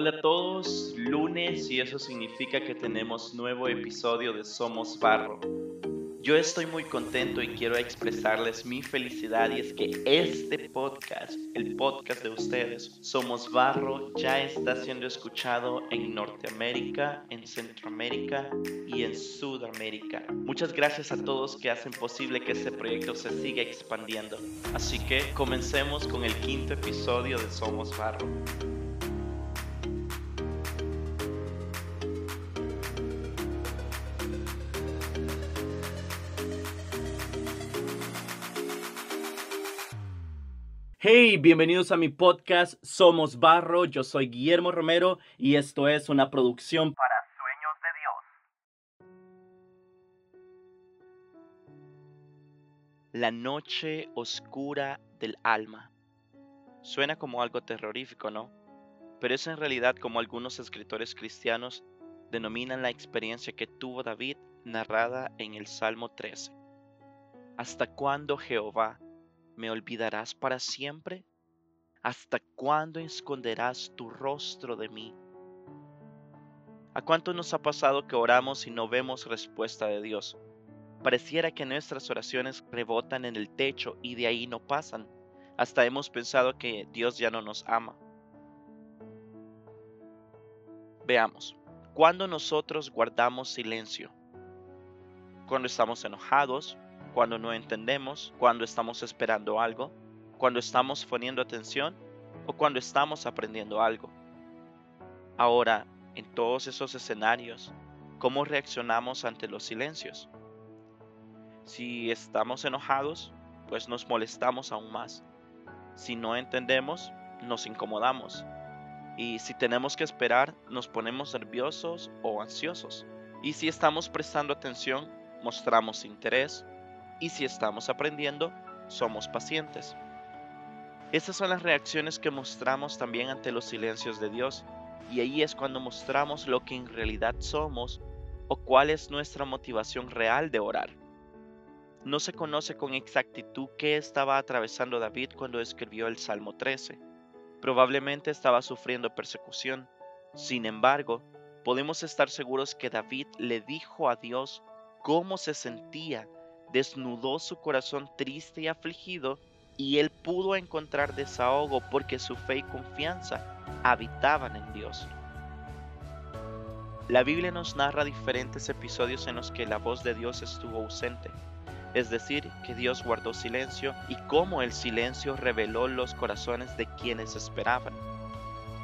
Hola a todos, lunes y eso significa que tenemos nuevo episodio de Somos Barro. Yo estoy muy contento y quiero expresarles mi felicidad y es que este podcast, el podcast de ustedes, Somos Barro, ya está siendo escuchado en Norteamérica, en Centroamérica y en Sudamérica. Muchas gracias a todos que hacen posible que este proyecto se siga expandiendo. Así que comencemos con el quinto episodio de Somos Barro. Hey, bienvenidos a mi podcast Somos Barro. Yo soy Guillermo Romero y esto es una producción para Sueños de Dios. La noche oscura del alma. Suena como algo terrorífico, ¿no? Pero es en realidad como algunos escritores cristianos denominan la experiencia que tuvo David narrada en el Salmo 13. ¿Hasta cuándo Jehová? ¿Me olvidarás para siempre? ¿Hasta cuándo esconderás tu rostro de mí? ¿A cuánto nos ha pasado que oramos y no vemos respuesta de Dios? Pareciera que nuestras oraciones rebotan en el techo y de ahí no pasan. Hasta hemos pensado que Dios ya no nos ama. Veamos, ¿cuándo nosotros guardamos silencio? Cuando estamos enojados, cuando no entendemos, cuando estamos esperando algo, cuando estamos poniendo atención o cuando estamos aprendiendo algo. Ahora, en todos esos escenarios, ¿cómo reaccionamos ante los silencios? Si estamos enojados, pues nos molestamos aún más. Si no entendemos, nos incomodamos. Y si tenemos que esperar, nos ponemos nerviosos o ansiosos. Y si estamos prestando atención, mostramos interés y si estamos aprendiendo, somos pacientes. Esas son las reacciones que mostramos también ante los silencios de Dios, y ahí es cuando mostramos lo que en realidad somos o cuál es nuestra motivación real de orar. No se conoce con exactitud qué estaba atravesando David cuando escribió el Salmo 13. Probablemente estaba sufriendo persecución. Sin embargo, podemos estar seguros que David le dijo a Dios cómo se sentía desnudó su corazón triste y afligido, y él pudo encontrar desahogo porque su fe y confianza habitaban en Dios. La Biblia nos narra diferentes episodios en los que la voz de Dios estuvo ausente, es decir, que Dios guardó silencio y cómo el silencio reveló los corazones de quienes esperaban.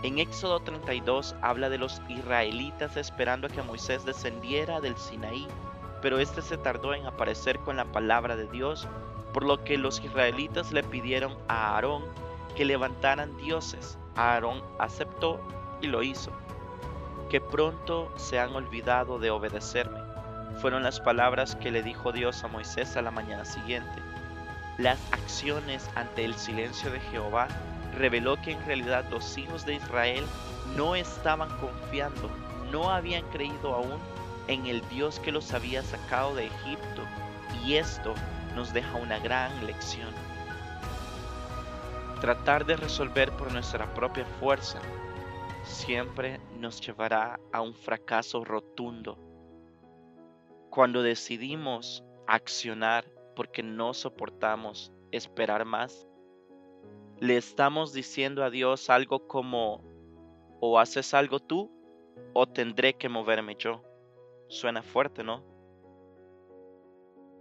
En Éxodo 32 habla de los israelitas esperando a que Moisés descendiera del Sinaí pero este se tardó en aparecer con la palabra de Dios, por lo que los israelitas le pidieron a Aarón que levantaran dioses. Aarón aceptó y lo hizo. Que pronto se han olvidado de obedecerme. Fueron las palabras que le dijo Dios a Moisés a la mañana siguiente. Las acciones ante el silencio de Jehová reveló que en realidad los hijos de Israel no estaban confiando, no habían creído aún en el Dios que los había sacado de Egipto y esto nos deja una gran lección. Tratar de resolver por nuestra propia fuerza siempre nos llevará a un fracaso rotundo. Cuando decidimos accionar porque no soportamos esperar más, le estamos diciendo a Dios algo como, o haces algo tú, o tendré que moverme yo. Suena fuerte, ¿no?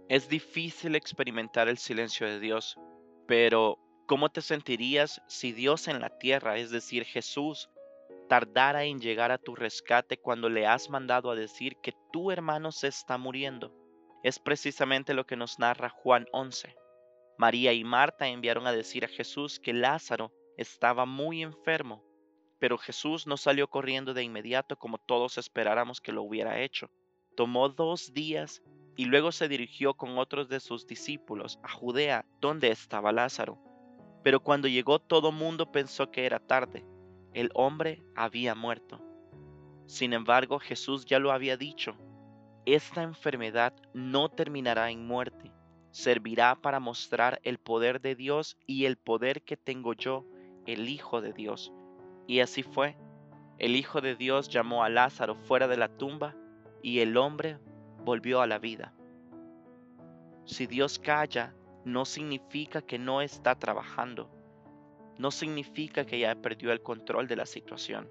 Es difícil experimentar el silencio de Dios, pero ¿cómo te sentirías si Dios en la tierra, es decir, Jesús, tardara en llegar a tu rescate cuando le has mandado a decir que tu hermano se está muriendo? Es precisamente lo que nos narra Juan 11. María y Marta enviaron a decir a Jesús que Lázaro estaba muy enfermo, pero Jesús no salió corriendo de inmediato como todos esperáramos que lo hubiera hecho. Tomó dos días y luego se dirigió con otros de sus discípulos a Judea, donde estaba Lázaro. Pero cuando llegó todo mundo pensó que era tarde. El hombre había muerto. Sin embargo, Jesús ya lo había dicho. Esta enfermedad no terminará en muerte. Servirá para mostrar el poder de Dios y el poder que tengo yo, el Hijo de Dios. Y así fue. El Hijo de Dios llamó a Lázaro fuera de la tumba y el hombre volvió a la vida. Si Dios calla, no significa que no está trabajando. No significa que ya perdió el control de la situación.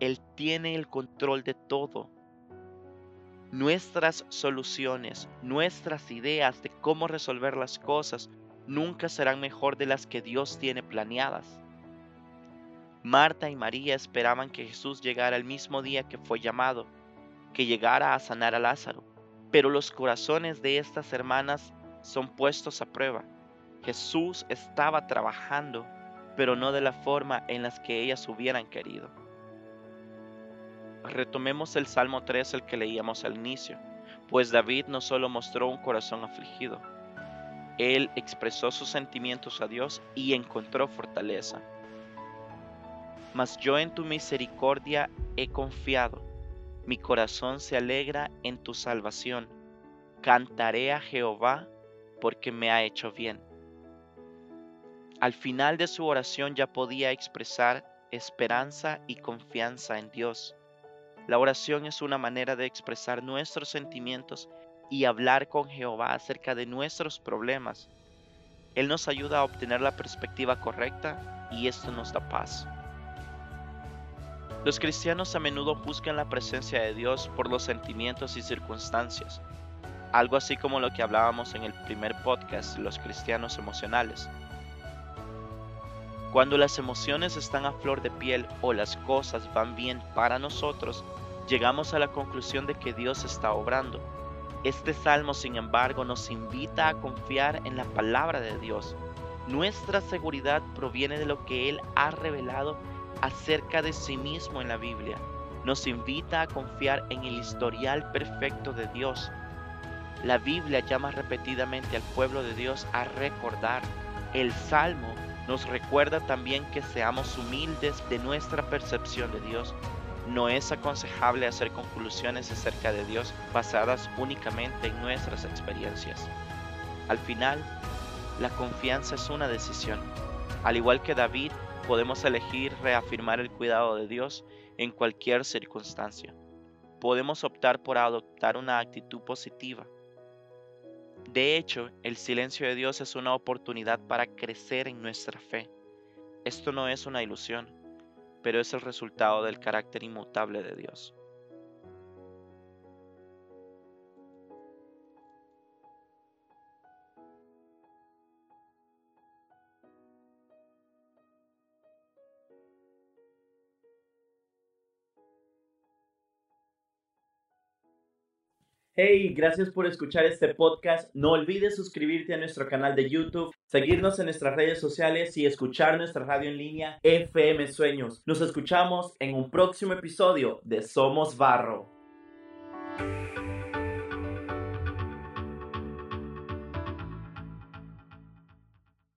Él tiene el control de todo. Nuestras soluciones, nuestras ideas de cómo resolver las cosas nunca serán mejor de las que Dios tiene planeadas. Marta y María esperaban que Jesús llegara el mismo día que fue llamado, que llegara a sanar a Lázaro, pero los corazones de estas hermanas son puestos a prueba. Jesús estaba trabajando, pero no de la forma en las que ellas hubieran querido. Retomemos el Salmo 3, el que leíamos al inicio, pues David no solo mostró un corazón afligido, él expresó sus sentimientos a Dios y encontró fortaleza mas yo en tu misericordia he confiado. Mi corazón se alegra en tu salvación. Cantaré a Jehová porque me ha hecho bien. Al final de su oración ya podía expresar esperanza y confianza en Dios. La oración es una manera de expresar nuestros sentimientos y hablar con Jehová acerca de nuestros problemas. Él nos ayuda a obtener la perspectiva correcta y esto nos da paz. Los cristianos a menudo buscan la presencia de Dios por los sentimientos y circunstancias, algo así como lo que hablábamos en el primer podcast, los cristianos emocionales. Cuando las emociones están a flor de piel o las cosas van bien para nosotros, llegamos a la conclusión de que Dios está obrando. Este salmo, sin embargo, nos invita a confiar en la palabra de Dios. Nuestra seguridad proviene de lo que Él ha revelado acerca de sí mismo en la Biblia. Nos invita a confiar en el historial perfecto de Dios. La Biblia llama repetidamente al pueblo de Dios a recordar. El Salmo nos recuerda también que seamos humildes de nuestra percepción de Dios. No es aconsejable hacer conclusiones acerca de Dios basadas únicamente en nuestras experiencias. Al final, la confianza es una decisión. Al igual que David, Podemos elegir reafirmar el cuidado de Dios en cualquier circunstancia. Podemos optar por adoptar una actitud positiva. De hecho, el silencio de Dios es una oportunidad para crecer en nuestra fe. Esto no es una ilusión, pero es el resultado del carácter inmutable de Dios. Hey, gracias por escuchar este podcast. No olvides suscribirte a nuestro canal de YouTube, seguirnos en nuestras redes sociales y escuchar nuestra radio en línea FM Sueños. Nos escuchamos en un próximo episodio de Somos Barro.